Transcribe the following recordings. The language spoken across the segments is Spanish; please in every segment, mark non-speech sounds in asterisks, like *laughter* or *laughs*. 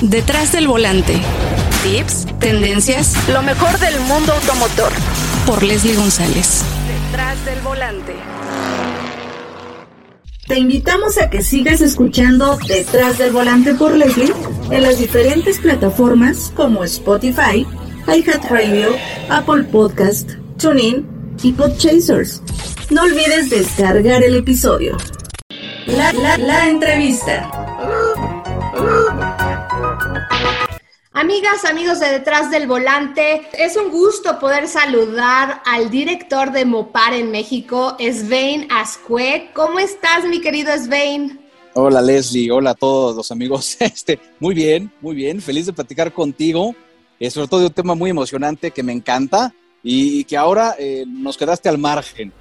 Detrás del volante. Tips, tendencias, lo mejor del mundo automotor. Por Leslie González. Detrás del volante. Te invitamos a que sigas escuchando Detrás del volante por Leslie en las diferentes plataformas como Spotify, iHeartRadio, Apple Podcast, TuneIn y Podchasers. No olvides descargar el episodio. La, la, la entrevista. Amigas, amigos de Detrás del Volante, es un gusto poder saludar al director de Mopar en México, Svein Ascue. ¿Cómo estás, mi querido Svein? Hola Leslie, hola a todos los amigos. *laughs* Este, muy bien, muy bien, feliz de platicar contigo, eh, sobre todo de un tema muy emocionante que me encanta y que ahora eh, nos quedaste al margen.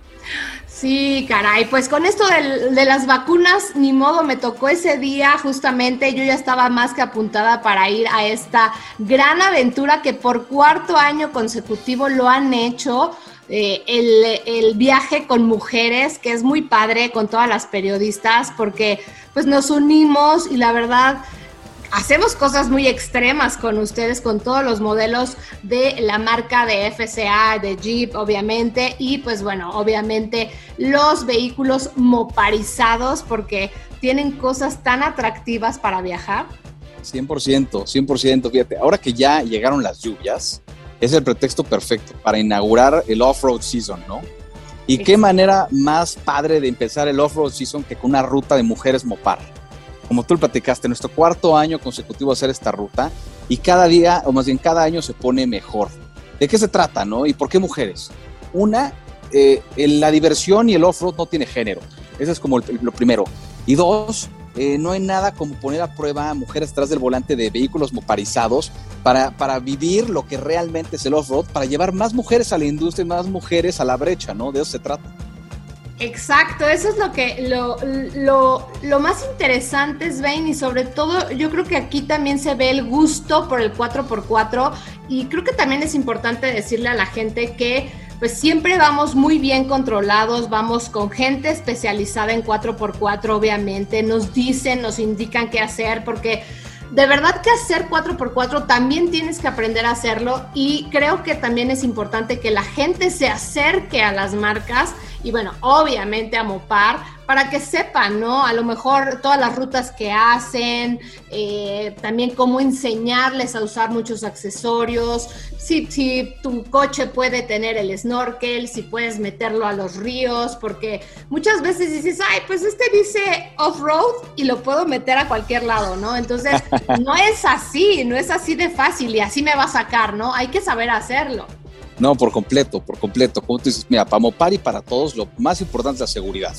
Sí, caray, pues con esto de, las vacunas, ni modo, me tocó ese día justamente, yo ya estaba más que apuntada para ir a esta gran aventura que por cuarto año consecutivo lo han hecho. Eh, el, el, viaje con mujeres, que es muy padre con todas las periodistas, porque pues nos unimos y la verdad hacemos cosas muy extremas con ustedes, con todos los modelos de la marca de FCA, de Jeep, obviamente, y pues bueno, obviamente los vehículos moparizados, porque tienen cosas tan atractivas para viajar. 100%, 100%, fíjate, ahora que ya llegaron las lluvias, es el pretexto perfecto para inaugurar el off-road season, ¿no? Y qué manera más padre de empezar el off-road season que con una ruta de mujeres mopar como tú lo platicaste, nuestro cuarto año consecutivo hacer esta ruta y cada día, o más bien cada año se pone mejor. ¿De qué se trata, no? ¿Y por qué mujeres? Una, eh, la diversión y el off-road no tiene género. Eso es como lo primero. Y dos, eh, no hay nada como poner a prueba a mujeres detrás del volante de vehículos moparizados para, para vivir lo que realmente es el off-road, para llevar más mujeres a la industria y más mujeres a la brecha, ¿no? De eso se trata. Exacto, eso es lo que lo, lo, lo, más interesante, Svein, y sobre todo yo creo que aquí también se ve el gusto por el 4x4 y creo que también es importante decirle a la gente que pues siempre vamos muy bien controlados, vamos con gente especializada en 4x4, obviamente, nos dicen, nos indican qué hacer, porque de verdad que hacer 4x4 también tienes que aprender a hacerlo y creo que también es importante que la gente se acerque a las marcas y bueno, obviamente a Mopar para que sepan, ¿no? A lo mejor todas las rutas que hacen, eh, también cómo enseñarles a usar muchos accesorios, si, si tu coche puede tener el snorkel, si puedes meterlo a los ríos, porque muchas veces dices, ay, pues este dice off-road y lo puedo meter a cualquier lado, ¿no? Entonces, *laughs* no es así, no es así de fácil y así me va a sacar, ¿no? Hay que saber hacerlo. No, por completo, por completo. Como tú dices, mira, para Mopar y para todos, lo más importante es la seguridad.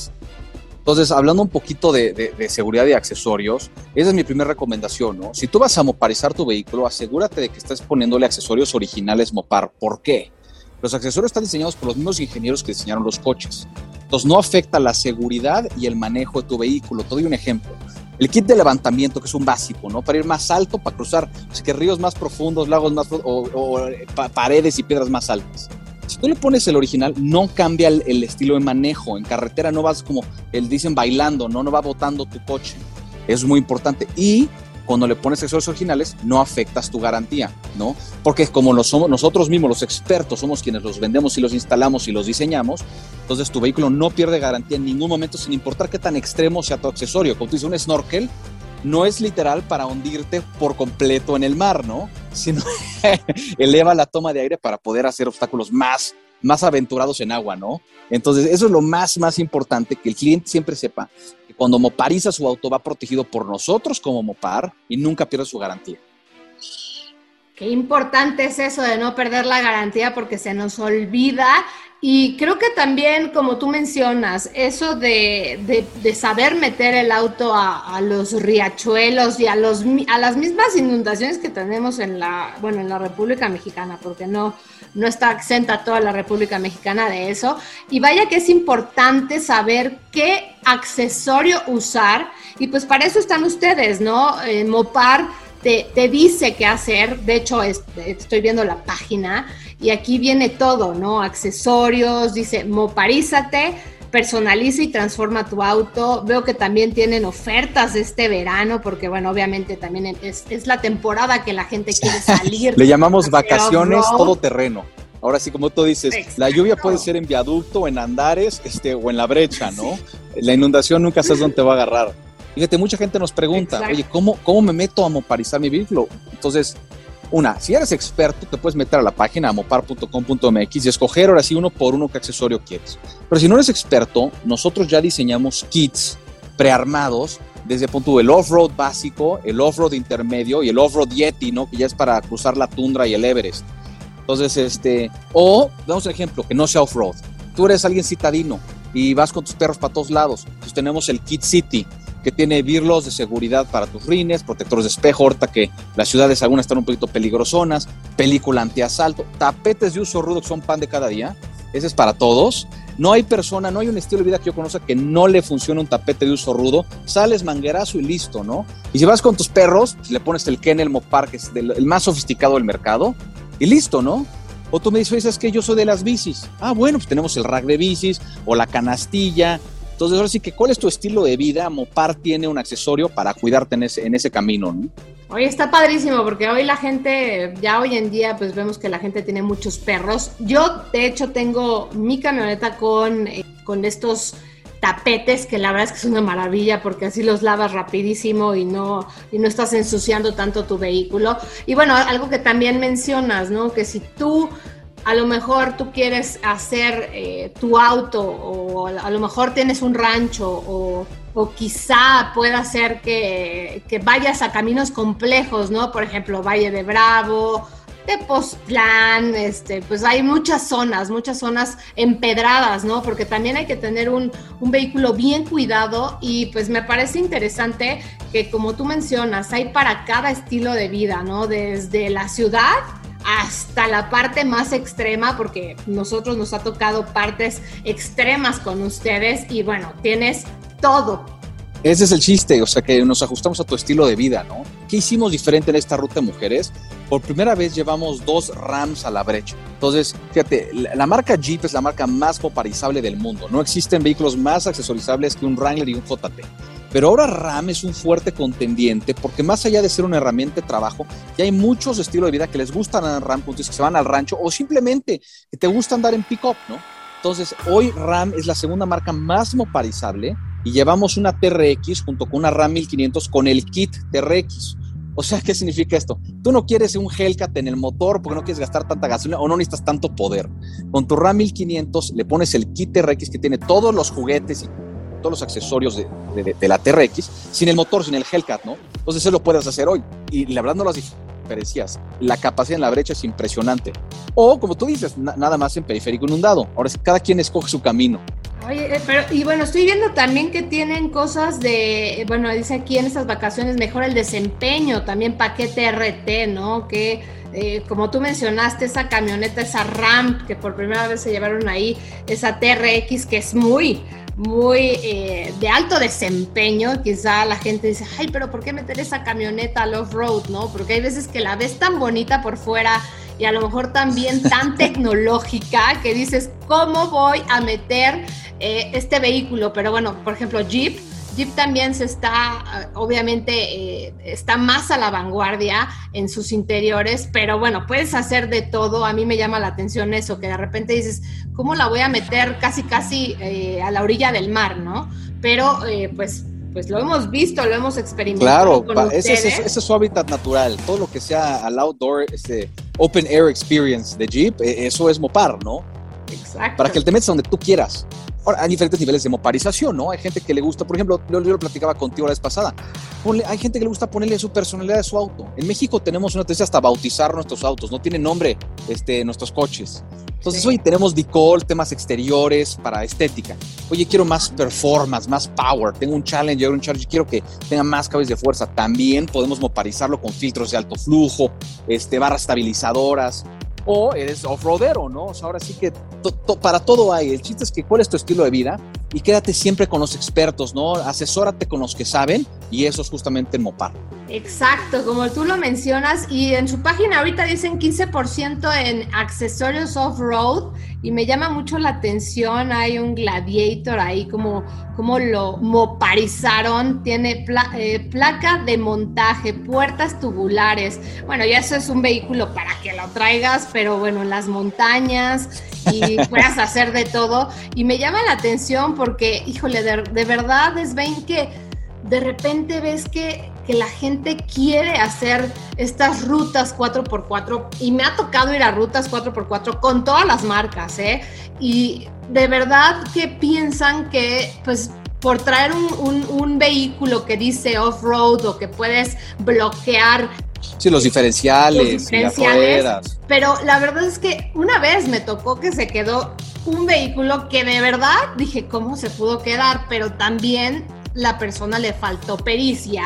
Entonces, hablando un poquito de, seguridad y accesorios, esa es mi primera recomendación, ¿no? Si tú vas a moparizar tu vehículo, asegúrate de que estés poniéndole accesorios originales Mopar. ¿Por qué? Los accesorios están diseñados por los mismos ingenieros que diseñaron los coches. Entonces, no afecta la seguridad y el manejo de tu vehículo. Te doy un ejemplo. El kit de levantamiento, que es un básico, ¿no? Para ir más alto, para cruzar que ríos más profundos, lagos más o, o paredes y piedras más altas. Si tú le pones el original, no cambia el, estilo de manejo. En carretera no vas como el dicen bailando, no, no va botando tu coche. Es muy importante. Y cuando le pones accesorios originales, no afectas tu garantía, ¿no? Porque como lo somos nosotros mismos, los expertos, somos quienes los vendemos y los instalamos y los diseñamos, entonces tu vehículo no pierde garantía en ningún momento, sin importar qué tan extremo sea tu accesorio. Como tú dices, un snorkel no es literal para hundirte por completo en el mar, ¿no? Sino *laughs* eleva la toma de aire para poder hacer obstáculos más, más aventurados en agua, ¿no? Entonces, eso es lo más, más importante, que el cliente siempre sepa que cuando mopariza su auto va protegido por nosotros como Mopar y nunca pierde su garantía. Qué importante es eso de no perder la garantía porque se nos olvida y creo que también, como tú mencionas, eso de, de, saber meter el auto a, los riachuelos y a, los, a las mismas inundaciones que tenemos en la, bueno, en la República Mexicana, porque no, no está exenta toda la República Mexicana de eso. Y vaya que es importante saber qué accesorio usar. Y pues para eso están ustedes, ¿no? Mopar te, te dice qué hacer. De hecho, estoy viendo la página y aquí viene todo, ¿no? Accesorios, dice moparízate, personaliza y transforma tu auto. Veo que también tienen ofertas este verano, porque bueno, obviamente también es, es la temporada que la gente *laughs* quiere salir. Le llamamos vacaciones todo terreno. Ahora sí, como tú dices, la lluvia puede ser en viaducto, en andares, este, o en la brecha, ¿no? La inundación nunca sabes dónde te va a agarrar. Fíjate, mucha gente nos pregunta, oye, ¿cómo, ¿cómo me meto a moparizar mi vehículo? Entonces, una, si eres experto, te puedes meter a la página amopar.com.mx y escoger ahora sí uno por uno qué accesorio quieres. Pero si no eres experto, nosotros ya diseñamos kits prearmados desde punto el off-road básico, el off-road intermedio y el off-road Yeti, ¿no? Que ya es para cruzar la tundra y el Everest. Entonces, este, o, damos un ejemplo, que no sea off-road. Tú eres alguien citadino y vas con tus perros para todos lados. Entonces tenemos el Kit City, que tiene birlos de seguridad para tus rines, protectores de espejo, ahorita que las ciudades algunas están un poquito peligrosonas, película antiasalto, tapetes de uso rudo que son pan de cada día, ese es para todos. No hay persona, no hay un estilo de vida que yo conozca que no le funcione un tapete de uso rudo. Sales manguerazo y listo, ¿no? Y si vas con tus perros, le pones el Kennel Mopar, que es el más sofisticado del mercado, y listo, ¿no? O tú me dices, es que yo soy de las bicis. Ah, bueno, pues tenemos el rack de bicis o la canastilla, entonces, ahora sí que, ¿cuál es tu estilo de vida? Mopar tiene un accesorio para cuidarte en ese, camino, ¿no? Oye, está padrísimo porque hoy la gente, ya hoy en día, pues vemos que la gente tiene muchos perros. Yo, de hecho, tengo mi camioneta con, eh, con estos tapetes que la verdad es que es una maravilla porque así los lavas rapidísimo y no, y no estás ensuciando tanto tu vehículo. Y bueno, algo que también mencionas, ¿no? Que si tú a lo mejor tú quieres hacer eh, tu auto o a lo mejor tienes un rancho o, quizá pueda ser que, vayas a caminos complejos, ¿no? Por ejemplo, Valle de Bravo, de Postlán, este, pues hay muchas zonas, muchas zonas empedradas, ¿no? Porque también hay que tener un, un vehículo bien cuidado y pues me parece interesante que como tú mencionas, hay para cada estilo de vida, ¿no? Desde la ciudad hasta la parte más extrema, porque nosotros nos ha tocado partes extremas con ustedes y bueno, tienes todo. Ese es el chiste, o sea que nos ajustamos a tu estilo de vida, ¿no? ¿Qué hicimos diferente en esta ruta de mujeres? Por primera vez llevamos dos Rams a la brecha. Entonces, fíjate, la, marca Jeep es la marca más poparizable del mundo. No existen vehículos más accesorizables que un Wrangler y un JT. Pero ahora RAM es un fuerte contendiente porque más allá de ser una herramienta de trabajo, ya hay muchos estilos de vida que les gustan a RAM, que se van al rancho o simplemente que te gusta andar en pick-up, ¿no? Entonces, hoy RAM es la segunda marca más moparizable y llevamos una TRX junto con una RAM 1500 con el kit TRX. O sea, ¿qué significa esto? Tú no quieres un Hellcat en el motor porque no quieres gastar tanta gasolina o no necesitas tanto poder. Con tu RAM 1500 le pones el kit TRX que tiene todos los juguetes y todos los accesorios de, la TRX, sin el motor, sin el Hellcat, ¿no? Entonces eso lo puedes hacer hoy. Y la verdad las diferencias. La capacidad en la brecha es impresionante. O, como tú dices, nada más en periférico inundado. Ahora cada quien escoge su camino. Oye, eh, pero, y bueno, estoy viendo también que tienen cosas de, bueno, dice aquí en estas vacaciones mejora el desempeño, también paquete RT, ¿no? Que eh, como tú mencionaste, esa camioneta, esa ramp que por primera vez se llevaron ahí, esa TRX que es muy, muy eh, de alto desempeño, quizá la gente dice, ay, pero ¿por qué meter esa camioneta al off-road? ¿no? Porque hay veces que la ves tan bonita por fuera y a lo mejor también tan *laughs* tecnológica que dices, ¿cómo voy a meter eh, este vehículo? Pero bueno, por ejemplo, Jeep Jeep también se está, obviamente, eh, está más a la vanguardia en sus interiores, pero bueno, puedes hacer de todo. A mí me llama la atención eso, que de repente dices, ¿cómo la voy a meter casi, casi eh, a la orilla del mar, no? Pero eh, pues pues lo hemos visto, lo hemos experimentado. Claro, ese, es su hábitat natural. Todo lo que sea al outdoor, este open air experience de Jeep, eso es Mopar, ¿no? Exacto. Para que te metas donde tú quieras. Ahora, hay diferentes niveles de moparización, ¿no? Hay gente que le gusta, por ejemplo, yo, lo platicaba contigo la vez pasada, hay gente que le gusta ponerle su personalidad a su auto. En México tenemos una tendencia hasta bautizar nuestros autos, no tienen nombre este, nuestros coches. Entonces, hoy tenemos decol, temas exteriores para estética. Oye, quiero más performance, más power. Tengo un Challenger, un Charger, quiero que tenga más cabezas de fuerza. También podemos moparizarlo con filtros de alto flujo, este, barras estabilizadoras o eres off-roadero, ¿no? O sea, ahora sí que para todo hay. El chiste es que cuál es tu estilo de vida y quédate siempre con los expertos, ¿no? Asesórate con los que saben y eso es justamente en Mopar. Exacto, como tú lo mencionas, y en su página ahorita dicen 15% en accesorios off-road, y me llama mucho la atención, hay un Gladiator ahí, como, como lo moparizaron, tiene eh, placa de montaje, puertas tubulares, bueno, ya eso es un vehículo para que lo traigas, pero bueno, en las montañas, y *laughs* puedas hacer de todo, y me llama la atención porque, híjole, de, de verdad es ven que de repente ves que, la gente quiere hacer estas rutas 4x4 y me ha tocado ir a rutas 4x4 con todas las marcas, ¿eh? Y de verdad que piensan que pues por traer un, vehículo que dice off-road o que puedes bloquear Sí, los diferenciales, los diferenciales pero la verdad es que una vez me tocó que se quedó un vehículo que de verdad dije, ¿cómo se pudo quedar? Pero también la persona le faltó pericia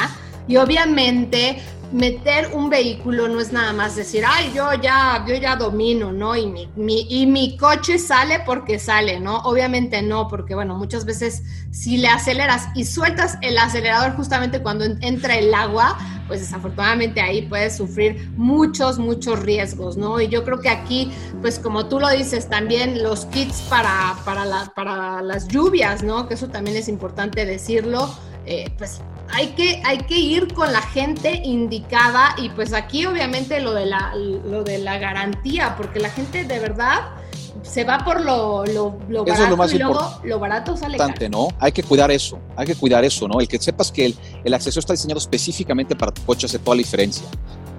y obviamente meter un vehículo no es nada más decir, ay, yo ya, yo ya domino, ¿no? Y mi, y mi coche sale porque sale, ¿no? Obviamente no, porque bueno, muchas veces si le aceleras y sueltas el acelerador justamente cuando entra el agua, pues desafortunadamente ahí puedes sufrir muchos, muchos riesgos, ¿no? Y yo creo que aquí, pues como tú lo dices, también los kits para, para, la, para las lluvias, ¿no? Que eso también es importante decirlo, eh, pues hay que, hay que ir con la gente indicada y pues aquí obviamente lo de la, lo de la garantía, porque la gente de verdad se va por lo, lo, lo barato y luego lo barato sale caro. ¿no? Hay que cuidar eso, hay que cuidar eso, ¿no? El que sepas que el, el acceso está diseñado específicamente para tu coche hace toda la diferencia.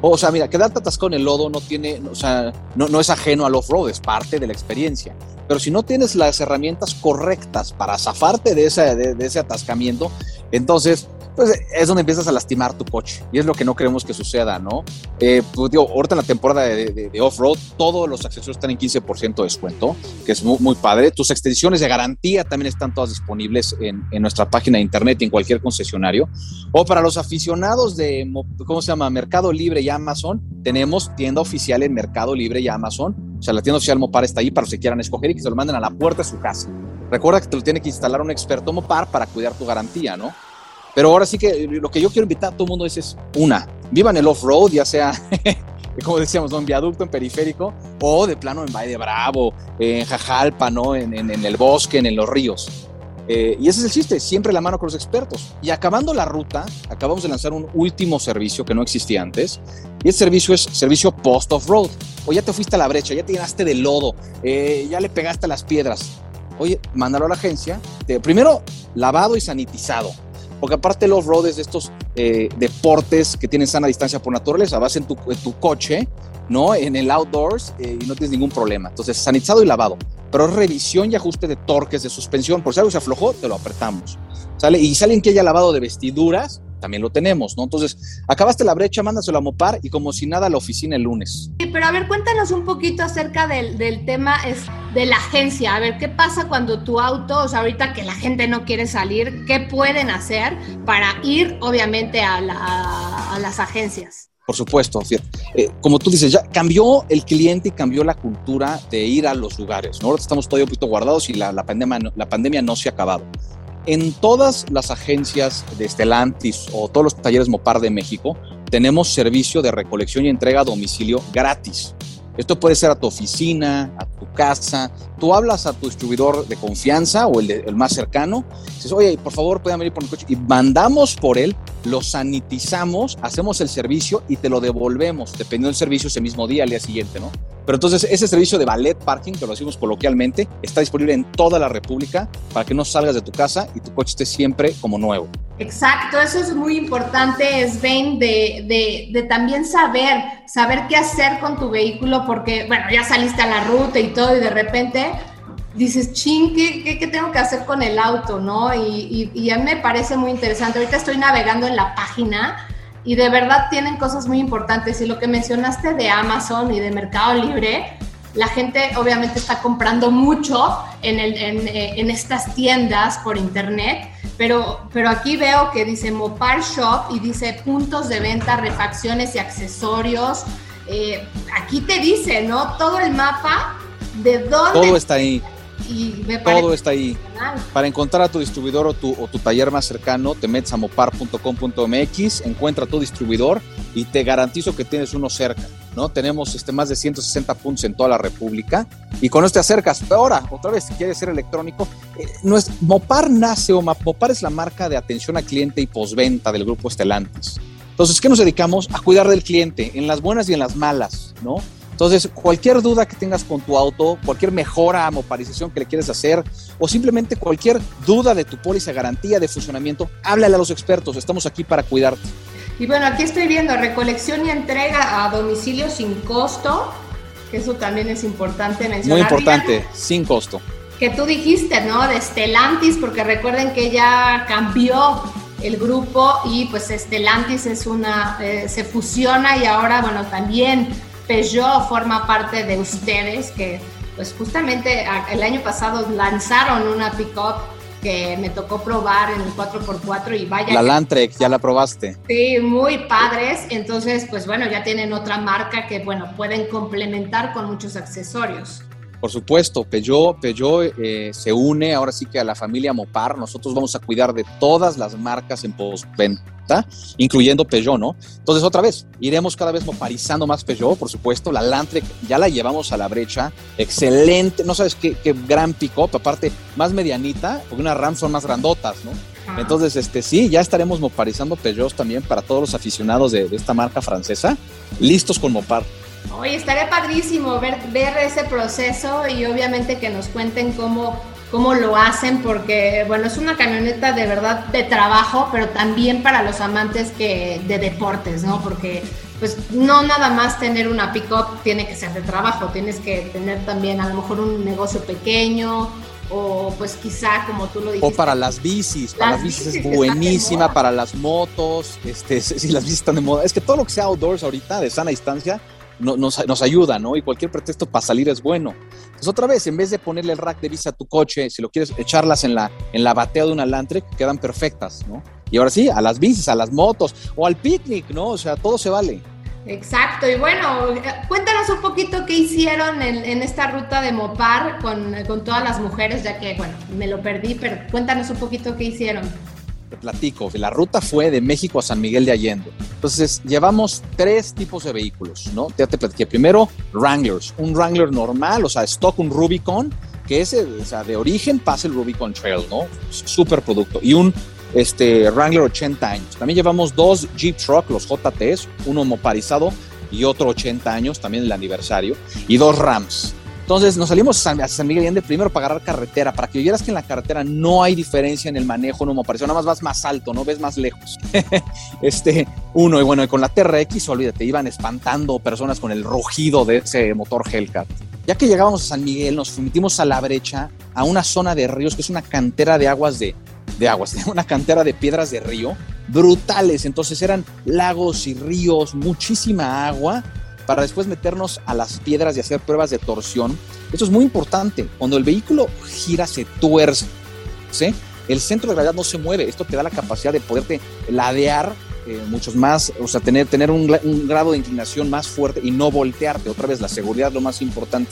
O sea, mira, quedarte atascado en el lodo no tiene, o sea, no, no es ajeno al off-road, es parte de la experiencia. Pero si no tienes las herramientas correctas para zafarte de ese, de ese atascamiento, entonces pues es donde empiezas a lastimar tu coche. Y es lo que no queremos que suceda, ¿no? Eh, pues digo, ahorita en la temporada de, off-road, todos los accesorios están en 15% de descuento, que es muy, muy, padre. Tus extensiones de garantía también están todas disponibles en, en, nuestra página de internet y en cualquier concesionario. O para los aficionados de, ¿cómo se llama? Mercado Libre y Amazon, tenemos tienda oficial en Mercado Libre y Amazon. O sea, la tienda oficial Mopar está ahí para los que quieran escoger y que se lo manden a la puerta de su casa. Recuerda que te lo tiene que instalar un experto Mopar para cuidar tu garantía, ¿no? Pero ahora sí que lo que yo quiero invitar a todo el mundo es, es una, vivan el off-road, ya sea, *laughs* como decíamos, ¿no? en viaducto, en periférico, o de plano en Valle de Bravo, en Jajalpa, ¿no? en, en, el bosque, en, los ríos. Eh, y ese es el chiste, siempre la mano con los expertos. Y acabando la ruta, acabamos de lanzar un último servicio que no existía antes. Y ese servicio es servicio post-off-road. O ya te fuiste a la brecha, ya te llenaste de lodo, eh, ya le pegaste a las piedras. Oye, mándalo a la agencia. primero, lavado y sanitizado porque aparte los off de estos eh, deportes que tienen sana distancia por naturaleza, vas en tu, tu coche, ¿no? En el outdoors eh, y no tienes ningún problema. Entonces, sanitizado y lavado. Pero revisión y ajuste de torques, de suspensión. Por si algo se aflojó, te lo apretamos. ¿Sale? Y salen que haya lavado de vestiduras, también lo tenemos, ¿no? Entonces, acabaste la brecha, mándaselo a Mopar y como si nada a la oficina el lunes. Sí, pero a ver, cuéntanos un poquito acerca del, del tema es de la agencia. A ver, ¿qué pasa cuando tu auto, o sea, ahorita que la gente no quiere salir, qué pueden hacer para ir, obviamente, a, a las agencias? Por supuesto, eh, como tú dices, ya cambió el cliente y cambió la cultura de ir a los lugares. ¿no? Ahora estamos todavía un poquito guardados y la, la, pandemia, la pandemia no se ha acabado. En todas las agencias de Stellantis o todos los talleres Mopar de México, tenemos servicio de recolección y entrega a domicilio gratis. Esto puede ser a tu oficina, a tu casa. Tú hablas a tu distribuidor de confianza o el, más cercano. Dices, oye, por favor, pueden venir por mi coche. Y mandamos por él, lo sanitizamos, hacemos el servicio y te lo devolvemos, dependiendo del servicio ese mismo día, al día siguiente, ¿no? Pero entonces ese servicio de ballet parking, que lo decimos coloquialmente, está disponible en toda la República para que no salgas de tu casa y tu coche esté siempre como nuevo. Exacto, eso es muy importante, Sven, de, de, de, también saber, saber qué hacer con tu vehículo, porque, bueno, ya saliste a la ruta y todo, y de repente dices, ching, ¿qué, qué, tengo que hacer con el auto? ¿no? Y, y, y, a mí me parece muy interesante. Ahorita estoy navegando en la página y de verdad tienen cosas muy importantes. Y lo que mencionaste de Amazon y de Mercado Libre, la gente obviamente está comprando mucho en, el, en, eh, estas tiendas por internet, pero, pero aquí veo que dice Mopar Shop y dice puntos de venta, refacciones y accesorios. Eh, aquí te dice, ¿no? Todo el mapa de dónde... Todo está ahí. Y me Todo está ahí. Para encontrar a tu distribuidor o tu, o tu taller más cercano, te metes a mopar.com.mx, encuentra tu distribuidor y te garantizo que tienes uno cerca. ¿no? Tenemos este, más de 160 puntos en toda la República y con esto te acercas. Pero ahora, otra vez, si quieres ser electrónico, eh, no es, Mopar nace o Mopar es la marca de atención al cliente y posventa del grupo Estelantis. Entonces, ¿qué nos dedicamos? A cuidar del cliente en las buenas y en las malas, ¿no? Entonces, cualquier duda que tengas con tu auto, cualquier mejora, moparización que le quieres hacer, o simplemente cualquier duda de tu póliza garantía de funcionamiento, háblale a los expertos. Estamos aquí para cuidarte. Y bueno, aquí estoy viendo recolección y entrega a domicilio sin costo, que eso también es importante mencionar. Muy importante, sin costo. Que tú dijiste, ¿no? De Stellantis, porque recuerden que ya cambió el grupo y pues Stellantis es una, eh, se fusiona y ahora, bueno, también Peugeot forma parte de ustedes, que pues justamente el año pasado lanzaron una pickup que me tocó probar en el 4x4 y vaya. La Landtrek, ya la probaste. Sí, muy padres. Entonces, pues bueno, ya tienen otra marca que, bueno, pueden complementar con muchos accesorios. Por supuesto, Peugeot, Peugeot eh, se une ahora sí que a la familia Mopar. Nosotros vamos a cuidar de todas las marcas en postventa, incluyendo Peugeot, ¿no? Entonces, otra vez, iremos cada vez moparizando más Peugeot, por supuesto. La Landtrek ya la llevamos a la brecha. Excelente, no sabes qué, qué gran pick-up, aparte más medianita, porque unas RAM son más grandotas, ¿no? Entonces, este sí, ya estaremos moparizando Peugeot también para todos los aficionados de, de esta marca francesa, listos con Mopar. Oye, estaría padrísimo ver, ver ese proceso y obviamente que nos cuenten cómo, cómo lo hacen, porque bueno, es una camioneta de verdad de trabajo, pero también para los amantes que, de deportes, ¿no? Porque pues no nada más tener una pick-up tiene que ser de trabajo, tienes que tener también a lo mejor un negocio pequeño o pues quizá como tú lo dijiste. O para las bicis, para las, bicis, es buenísima, para las motos, este, *laughs* si las bicis están de moda. Es que todo lo que sea outdoors ahorita, de sana distancia, nos, nos, ayuda, ¿no? Y cualquier pretexto para salir es bueno. Entonces, otra vez, en vez de ponerle el rack de bici a tu coche, si lo quieres echarlas en la, en la batea de una Landtrek, quedan perfectas, ¿no? Y ahora sí, a las bicis, a las motos o al picnic, ¿no? O sea, todo se vale. Exacto, y bueno, cuéntanos un poquito qué hicieron en, en esta ruta de Mopar con, con, todas las mujeres, ya que, bueno, me lo perdí, pero cuéntanos un poquito qué hicieron platico, la ruta fue de México a San Miguel de Allende. Entonces, llevamos tres tipos de vehículos, ¿no? Ya te platiqué. Primero, Wranglers, un Wrangler normal, o sea, stock, un Rubicon, que es, o sea, de origen pasa el Rubicon Trail, ¿no? Super producto. Y un este, Wrangler 80 años. También llevamos dos Jeep Truck, los JTs, uno moparizado y otro 80 años, también el aniversario, y dos Rams. Entonces nos salimos a San Miguel Allende primero para agarrar carretera, para que vieras que en la carretera no hay diferencia en el manejo, no me pareció, nada más vas más alto, no ves más lejos. *laughs* este, uno, y bueno, y con la TRX, olvídate, iban espantando personas con el rugido de ese motor Hellcat. Ya que llegábamos a San Miguel, nos metimos a la brecha, a una zona de ríos que es una cantera de aguas de, de aguas, *laughs* una cantera de piedras de río brutales. Entonces eran lagos y ríos, muchísima agua para después meternos a las piedras y hacer pruebas de torsión. Esto es muy importante. Cuando el vehículo gira, se tuerce. ¿sí? El centro de gravedad no se mueve. Esto te da la capacidad de poderte ladear eh, muchos más, o sea, tener, tener un, grado de inclinación más fuerte y no voltearte. Otra vez, la seguridad lo más importante.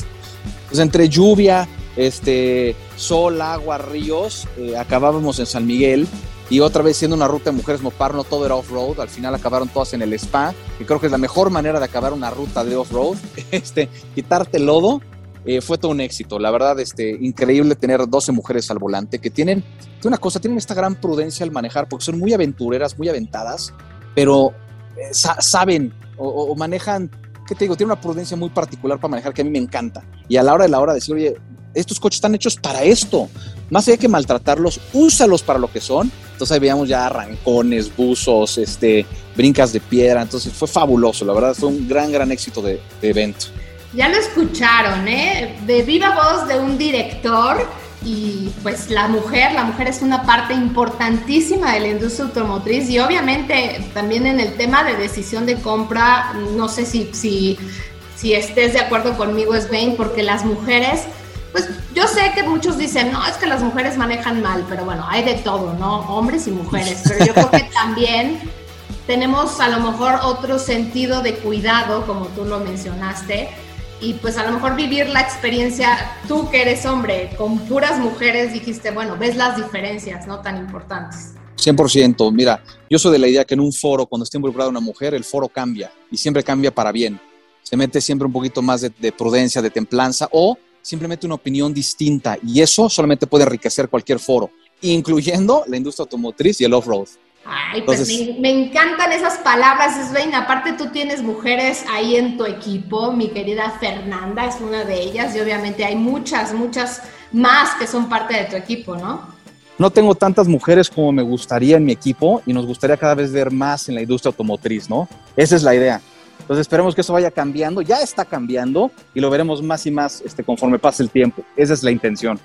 Pues entre lluvia, este, sol, agua, ríos, eh, acabábamos en San Miguel y otra vez siendo una ruta de mujeres Mopar, no todo era off-road, al final acabaron todas en el spa, y creo que es la mejor manera de acabar una ruta de off-road, *laughs* este, quitarte el lodo, eh, fue todo un éxito, la verdad, este, increíble tener 12 mujeres al volante que tienen, una cosa, tienen esta gran prudencia al manejar, porque son muy aventureras, muy aventadas, pero eh, sa saben o, o, manejan, ¿qué te digo? Tienen una prudencia muy particular para manejar que a mí me encanta, y a la hora de la hora decir, oye, estos coches están hechos para esto, más allá que maltratarlos, úsalos para lo que son. Entonces veíamos ya arrancones, buzos, este, brincas de piedra. Entonces fue fabuloso, la verdad fue un gran, gran éxito de, evento. Ya lo escucharon, ¿eh? De viva voz de un director y pues la mujer, la mujer es una parte importantísima de la industria automotriz y obviamente también en el tema de decisión de compra, no sé si, si, si estés de acuerdo conmigo, Svein, porque las mujeres pues yo sé que muchos dicen, no, es que las mujeres manejan mal, pero bueno, hay de todo, ¿no? Hombres y mujeres, *laughs* pero yo creo que también tenemos a lo mejor otro sentido de cuidado, como tú lo mencionaste, y pues a lo mejor vivir la experiencia, tú que eres hombre, con puras mujeres, dijiste, bueno, ves las diferencias, ¿no? Tan importantes. 100%. Mira, yo soy de la idea que en un foro, cuando esté involucrada una mujer, el foro cambia y siempre cambia para bien. Se mete siempre un poquito más de, de prudencia, de templanza o simplemente una opinión distinta y eso solamente puede enriquecer cualquier foro, incluyendo la industria automotriz y el off-road. Ay, pues me, encantan esas palabras, Svein. Aparte tú tienes mujeres ahí en tu equipo, mi querida Fernanda es una de ellas y obviamente hay muchas, muchas más que son parte de tu equipo, ¿no? No tengo tantas mujeres como me gustaría en mi equipo y nos gustaría cada vez ver más en la industria automotriz, ¿no? Esa es la idea. Entonces esperemos que eso vaya cambiando, ya está cambiando y lo veremos más y más este, conforme pase el tiempo. Esa es la intención.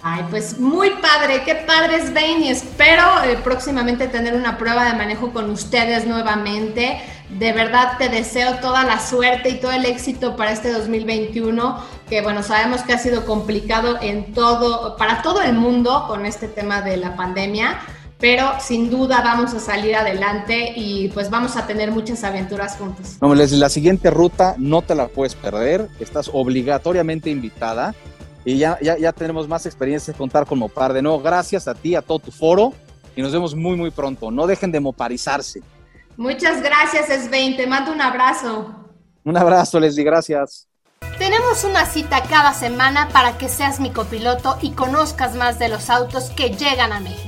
Ay, pues muy padre, qué padre es Bain y espero eh, próximamente tener una prueba de manejo con ustedes nuevamente. De verdad te deseo toda la suerte y todo el éxito para este 2021, que bueno, sabemos que ha sido complicado en todo, para todo el mundo con este tema de la pandemia, pero sin duda vamos a salir adelante y pues vamos a tener muchas aventuras juntos. No, la siguiente ruta no te la puedes perder, estás obligatoriamente invitada y ya, ya, ya tenemos más experiencia de contar con Mopar. De nuevo, gracias a ti, a todo tu foro y nos vemos muy, muy pronto. No dejen de moparizarse. Muchas gracias, Svein. Te mando un abrazo. Un abrazo, Leslie. Gracias. Tenemos una cita cada semana para que seas mi copiloto y conozcas más de los autos que llegan a México.